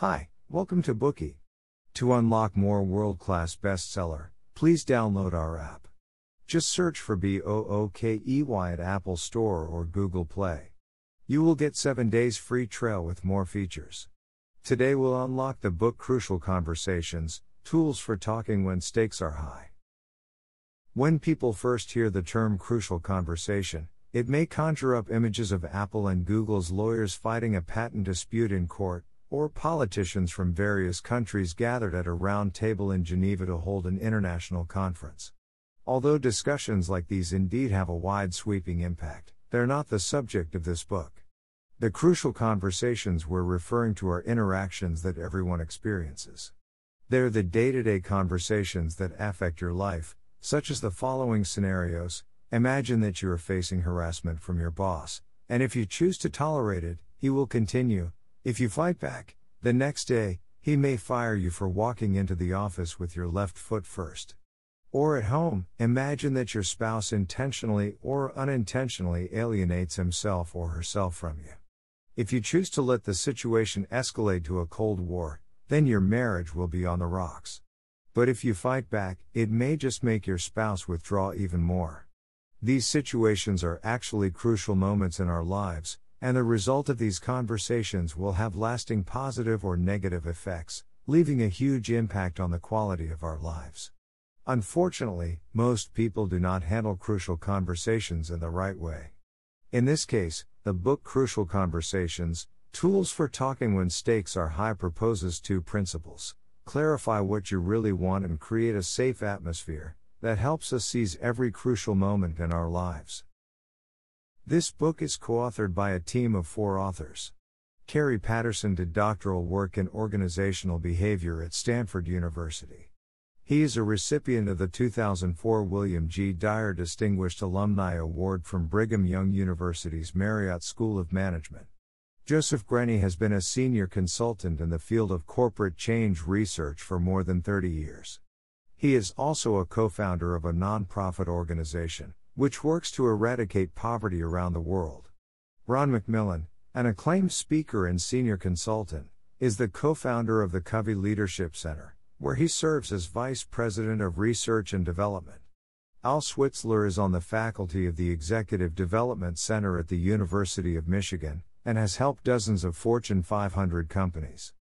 Hi, welcome to Bookey. To unlock more world class bestseller, please download our app. Just search for B O O K E Y at Apple Store or Google Play. You will get 7 days free trial with more features. Today we'll unlock the book Crucial Conversations Tools for Talking When Stakes Are High. When people first hear the term crucial conversation, it may conjure up images of Apple and Google's lawyers fighting a patent dispute in court, or politicians from various countries gathered at a round table in Geneva to hold an international conference. Although discussions like these indeed have a wide sweeping impact, they're not the subject of this book. The crucial conversations we're referring to are interactions that everyone experiences. They're the day to day conversations that affect your life, such as the following scenarios Imagine that you are facing harassment from your boss, and if you choose to tolerate it, he will continue, if you fight back, the next day, he may fire you for walking into the office with your left foot first. Or at home, imagine that your spouse intentionally or unintentionally alienates himself or herself from you. If you choose to let the situation escalate to a Cold War, then your marriage will be on the rocks. But if you fight back, it may just make your spouse withdraw even more. These situations are actually crucial moments in our lives, and the result of these conversations will have lasting positive or negative effects, leaving a huge impact on the quality of our lives. Unfortunately, most people do not handle crucial conversations in the right way. In this case, the book Crucial Conversations Tools for Talking When Stakes Are High proposes two principles clarify what you really want and create a safe atmosphere that helps us seize every crucial moment in our lives. This book is co authored by a team of four authors. Kerry Patterson did doctoral work in organizational behavior at Stanford University. He is a recipient of the 2004 William G. Dyer Distinguished Alumni Award from Brigham Young University's Marriott School of Management. Joseph Grenny has been a senior consultant in the field of corporate change research for more than 30 years. He is also a co founder of a nonprofit organization, which works to eradicate poverty around the world. Ron McMillan, an acclaimed speaker and senior consultant, is the co founder of the Covey Leadership Center, where he serves as Vice President of Research and Development. Al Switzler is on the faculty of the Executive Development Center at the University of Michigan and has helped dozens of Fortune 500 companies.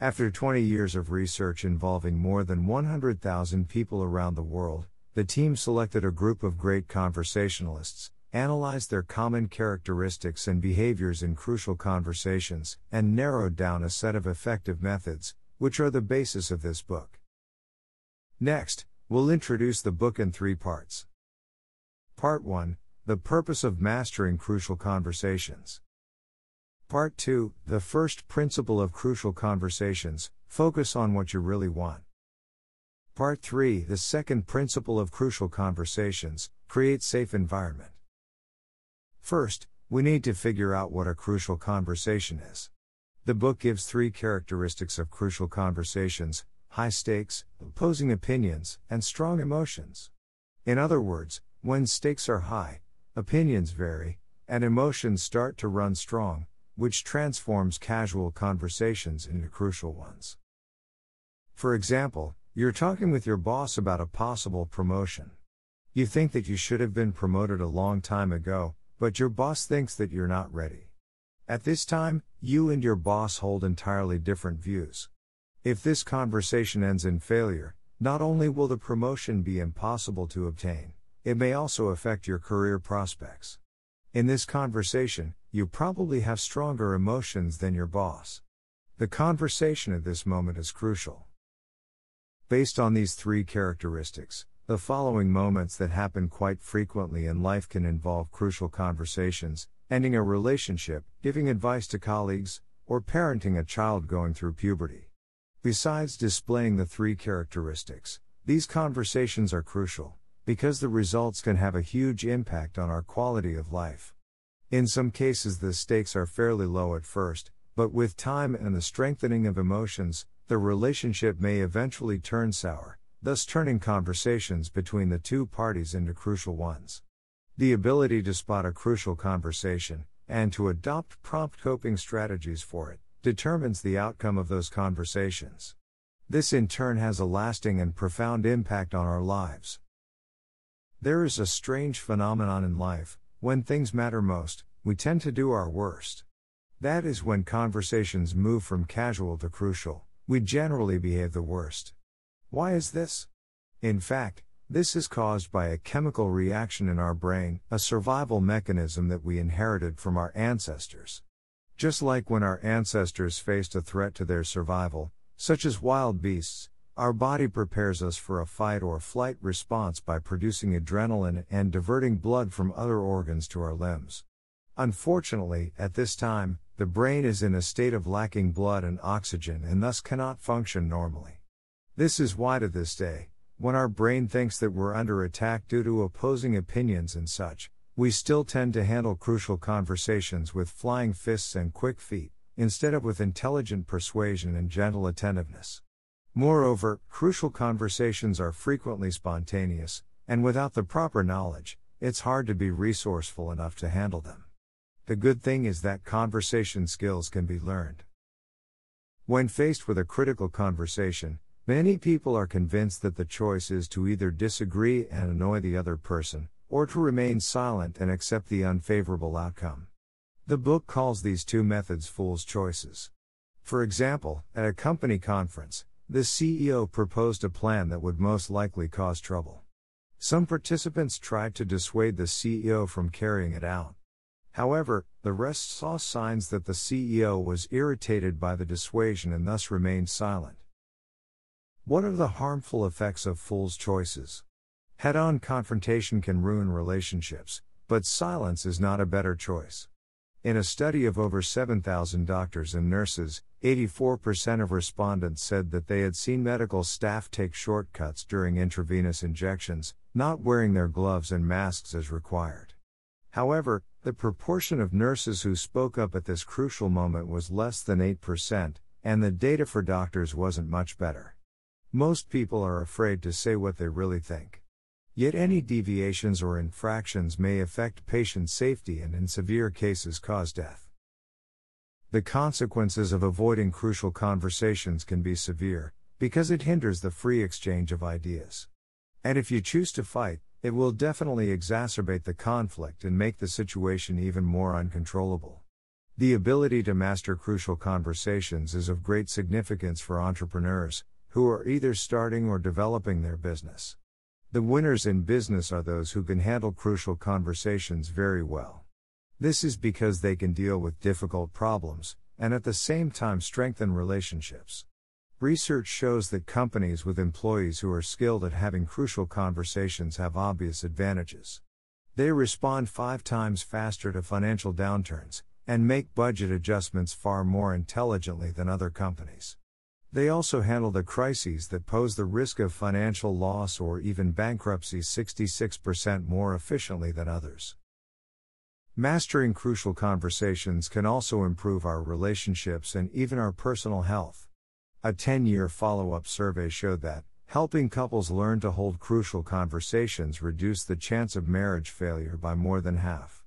After 20 years of research involving more than 100,000 people around the world, the team selected a group of great conversationalists, analyzed their common characteristics and behaviors in crucial conversations, and narrowed down a set of effective methods, which are the basis of this book. Next, we'll introduce the book in three parts. Part 1 The Purpose of Mastering Crucial Conversations. Part 2 The First Principle of Crucial Conversations Focus on what you really want. Part 3 The second principle of crucial conversations create safe environment. First, we need to figure out what a crucial conversation is. The book gives three characteristics of crucial conversations high stakes, opposing opinions, and strong emotions. In other words, when stakes are high, opinions vary, and emotions start to run strong, which transforms casual conversations into crucial ones. For example, you're talking with your boss about a possible promotion. You think that you should have been promoted a long time ago, but your boss thinks that you're not ready. At this time, you and your boss hold entirely different views. If this conversation ends in failure, not only will the promotion be impossible to obtain, it may also affect your career prospects. In this conversation, you probably have stronger emotions than your boss. The conversation at this moment is crucial. Based on these three characteristics, the following moments that happen quite frequently in life can involve crucial conversations, ending a relationship, giving advice to colleagues, or parenting a child going through puberty. Besides displaying the three characteristics, these conversations are crucial, because the results can have a huge impact on our quality of life. In some cases, the stakes are fairly low at first, but with time and the strengthening of emotions, the relationship may eventually turn sour, thus turning conversations between the two parties into crucial ones. The ability to spot a crucial conversation, and to adopt prompt coping strategies for it, determines the outcome of those conversations. This in turn has a lasting and profound impact on our lives. There is a strange phenomenon in life when things matter most, we tend to do our worst. That is when conversations move from casual to crucial, we generally behave the worst. Why is this? In fact, this is caused by a chemical reaction in our brain, a survival mechanism that we inherited from our ancestors. Just like when our ancestors faced a threat to their survival, such as wild beasts, our body prepares us for a fight or flight response by producing adrenaline and diverting blood from other organs to our limbs. Unfortunately, at this time, the brain is in a state of lacking blood and oxygen and thus cannot function normally. This is why to this day, when our brain thinks that we're under attack due to opposing opinions and such, we still tend to handle crucial conversations with flying fists and quick feet, instead of with intelligent persuasion and gentle attentiveness. Moreover, crucial conversations are frequently spontaneous, and without the proper knowledge, it's hard to be resourceful enough to handle them. The good thing is that conversation skills can be learned. When faced with a critical conversation, Many people are convinced that the choice is to either disagree and annoy the other person, or to remain silent and accept the unfavorable outcome. The book calls these two methods fool's choices. For example, at a company conference, the CEO proposed a plan that would most likely cause trouble. Some participants tried to dissuade the CEO from carrying it out. However, the rest saw signs that the CEO was irritated by the dissuasion and thus remained silent. What are the harmful effects of fool's choices? Head on confrontation can ruin relationships, but silence is not a better choice. In a study of over 7,000 doctors and nurses, 84% of respondents said that they had seen medical staff take shortcuts during intravenous injections, not wearing their gloves and masks as required. However, the proportion of nurses who spoke up at this crucial moment was less than 8%, and the data for doctors wasn't much better. Most people are afraid to say what they really think. Yet any deviations or infractions may affect patient safety and in severe cases cause death. The consequences of avoiding crucial conversations can be severe, because it hinders the free exchange of ideas. And if you choose to fight, it will definitely exacerbate the conflict and make the situation even more uncontrollable. The ability to master crucial conversations is of great significance for entrepreneurs, who are either starting or developing their business. The winners in business are those who can handle crucial conversations very well. This is because they can deal with difficult problems, and at the same time strengthen relationships. Research shows that companies with employees who are skilled at having crucial conversations have obvious advantages. They respond five times faster to financial downturns, and make budget adjustments far more intelligently than other companies. They also handle the crises that pose the risk of financial loss or even bankruptcy 66% more efficiently than others. Mastering crucial conversations can also improve our relationships and even our personal health. A 10 year follow up survey showed that, helping couples learn to hold crucial conversations reduced the chance of marriage failure by more than half.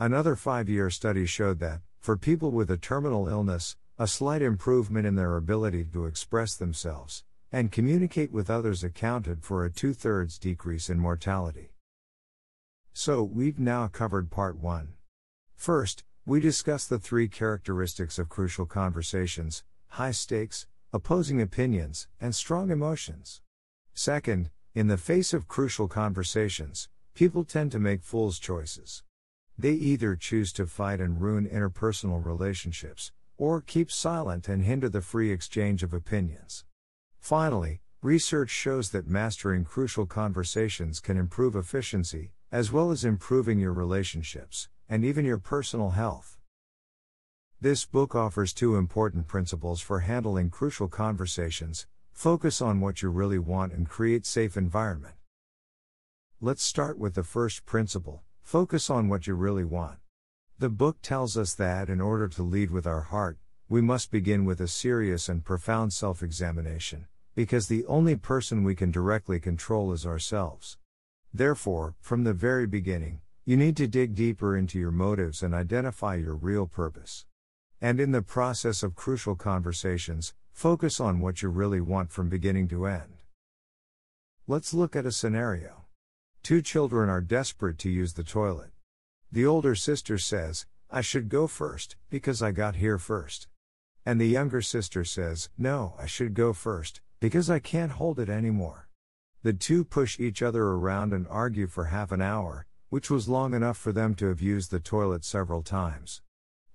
Another 5 year study showed that, for people with a terminal illness, a slight improvement in their ability to express themselves and communicate with others accounted for a two thirds decrease in mortality. So, we've now covered part 1. First, we discussed the three characteristics of crucial conversations high stakes, opposing opinions, and strong emotions. Second, in the face of crucial conversations, people tend to make fool's choices. They either choose to fight and ruin interpersonal relationships, or keep silent and hinder the free exchange of opinions. Finally, research shows that mastering crucial conversations can improve efficiency, as well as improving your relationships, and even your personal health. This book offers two important principles for handling crucial conversations focus on what you really want and create safe environment. Let's start with the first principle focus on what you really want. The book tells us that in order to lead with our heart, we must begin with a serious and profound self examination, because the only person we can directly control is ourselves. Therefore, from the very beginning, you need to dig deeper into your motives and identify your real purpose. And in the process of crucial conversations, focus on what you really want from beginning to end. Let's look at a scenario. Two children are desperate to use the toilet. The older sister says, I should go first, because I got here first. And the younger sister says, No, I should go first, because I can't hold it anymore. The two push each other around and argue for half an hour, which was long enough for them to have used the toilet several times.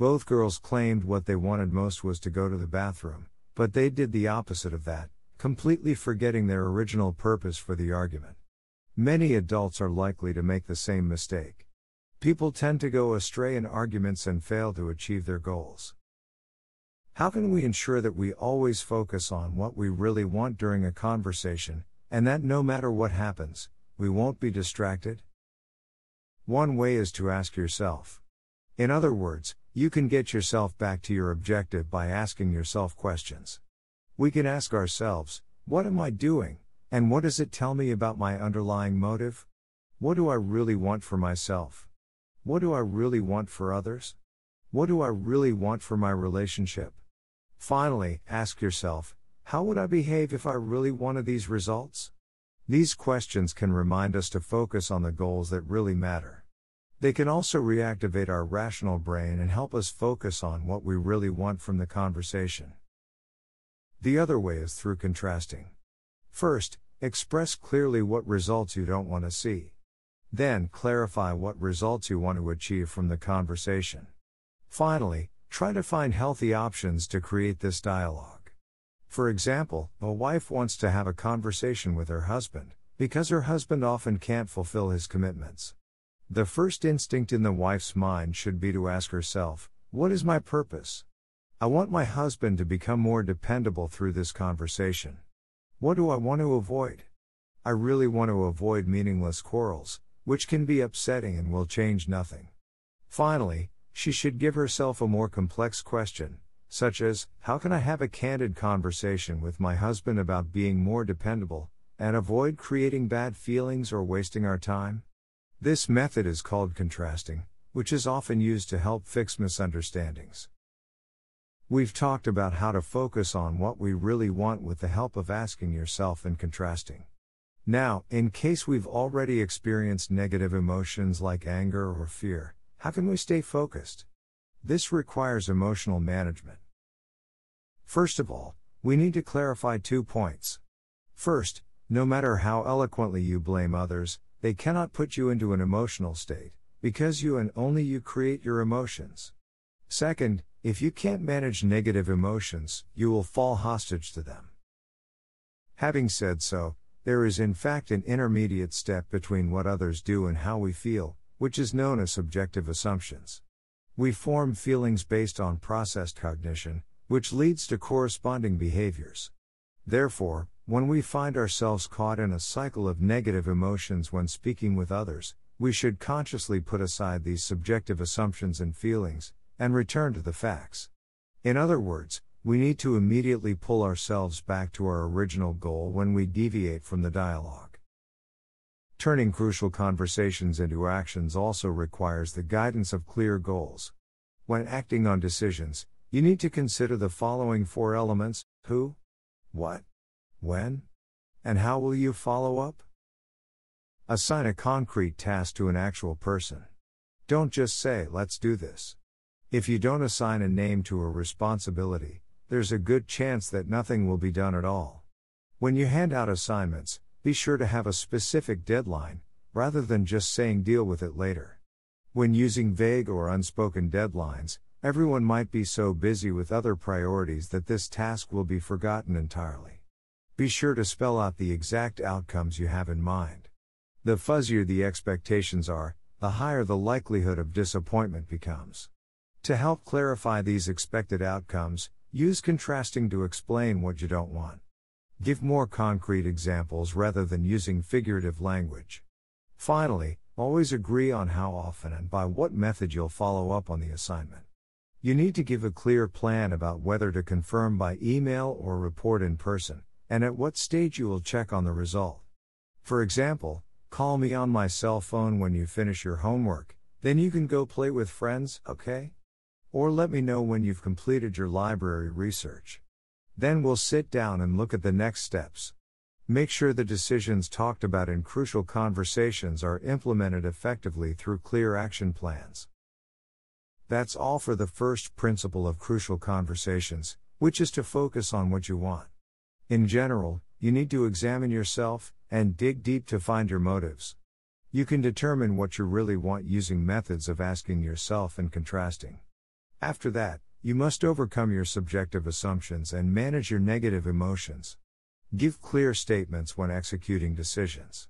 Both girls claimed what they wanted most was to go to the bathroom, but they did the opposite of that, completely forgetting their original purpose for the argument. Many adults are likely to make the same mistake. People tend to go astray in arguments and fail to achieve their goals. How can we ensure that we always focus on what we really want during a conversation, and that no matter what happens, we won't be distracted? One way is to ask yourself. In other words, you can get yourself back to your objective by asking yourself questions. We can ask ourselves, What am I doing? And what does it tell me about my underlying motive? What do I really want for myself? What do I really want for others? What do I really want for my relationship? Finally, ask yourself, how would I behave if I really wanted these results? These questions can remind us to focus on the goals that really matter. They can also reactivate our rational brain and help us focus on what we really want from the conversation. The other way is through contrasting. First, express clearly what results you don't want to see. Then, clarify what results you want to achieve from the conversation. Finally, try to find healthy options to create this dialogue. For example, a wife wants to have a conversation with her husband, because her husband often can't fulfill his commitments. The first instinct in the wife's mind should be to ask herself, What is my purpose? I want my husband to become more dependable through this conversation. What do I want to avoid? I really want to avoid meaningless quarrels, which can be upsetting and will change nothing. Finally, she should give herself a more complex question, such as How can I have a candid conversation with my husband about being more dependable, and avoid creating bad feelings or wasting our time? This method is called contrasting, which is often used to help fix misunderstandings. We've talked about how to focus on what we really want with the help of asking yourself and contrasting. Now, in case we've already experienced negative emotions like anger or fear, how can we stay focused? This requires emotional management. First of all, we need to clarify two points. First, no matter how eloquently you blame others, they cannot put you into an emotional state, because you and only you create your emotions. Second, if you can't manage negative emotions, you will fall hostage to them. Having said so, there is in fact an intermediate step between what others do and how we feel, which is known as subjective assumptions. We form feelings based on processed cognition, which leads to corresponding behaviors. Therefore, when we find ourselves caught in a cycle of negative emotions when speaking with others, we should consciously put aside these subjective assumptions and feelings, and return to the facts. In other words, we need to immediately pull ourselves back to our original goal when we deviate from the dialogue. Turning crucial conversations into actions also requires the guidance of clear goals. When acting on decisions, you need to consider the following four elements who, what, when, and how will you follow up? Assign a concrete task to an actual person. Don't just say, let's do this. If you don't assign a name to a responsibility, there's a good chance that nothing will be done at all. When you hand out assignments, be sure to have a specific deadline, rather than just saying deal with it later. When using vague or unspoken deadlines, everyone might be so busy with other priorities that this task will be forgotten entirely. Be sure to spell out the exact outcomes you have in mind. The fuzzier the expectations are, the higher the likelihood of disappointment becomes. To help clarify these expected outcomes, Use contrasting to explain what you don't want. Give more concrete examples rather than using figurative language. Finally, always agree on how often and by what method you'll follow up on the assignment. You need to give a clear plan about whether to confirm by email or report in person, and at what stage you will check on the result. For example, call me on my cell phone when you finish your homework, then you can go play with friends, okay? Or let me know when you've completed your library research. Then we'll sit down and look at the next steps. Make sure the decisions talked about in crucial conversations are implemented effectively through clear action plans. That's all for the first principle of crucial conversations, which is to focus on what you want. In general, you need to examine yourself and dig deep to find your motives. You can determine what you really want using methods of asking yourself and contrasting. After that, you must overcome your subjective assumptions and manage your negative emotions. Give clear statements when executing decisions.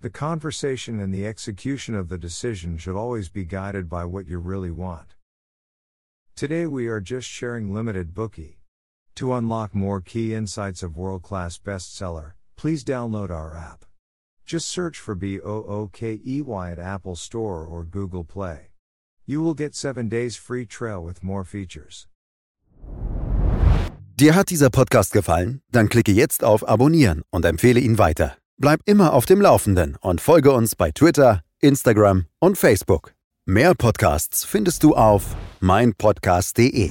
The conversation and the execution of the decision should always be guided by what you really want. Today we are just sharing limited Bookey. To unlock more key insights of world class bestseller, please download our app. Just search for B O O K E Y at Apple Store or Google Play. You will get 7 days free trial with more features. Dir hat dieser Podcast gefallen? Dann klicke jetzt auf Abonnieren und empfehle ihn weiter. Bleib immer auf dem Laufenden und folge uns bei Twitter, Instagram und Facebook. Mehr Podcasts findest du auf meinpodcast.de.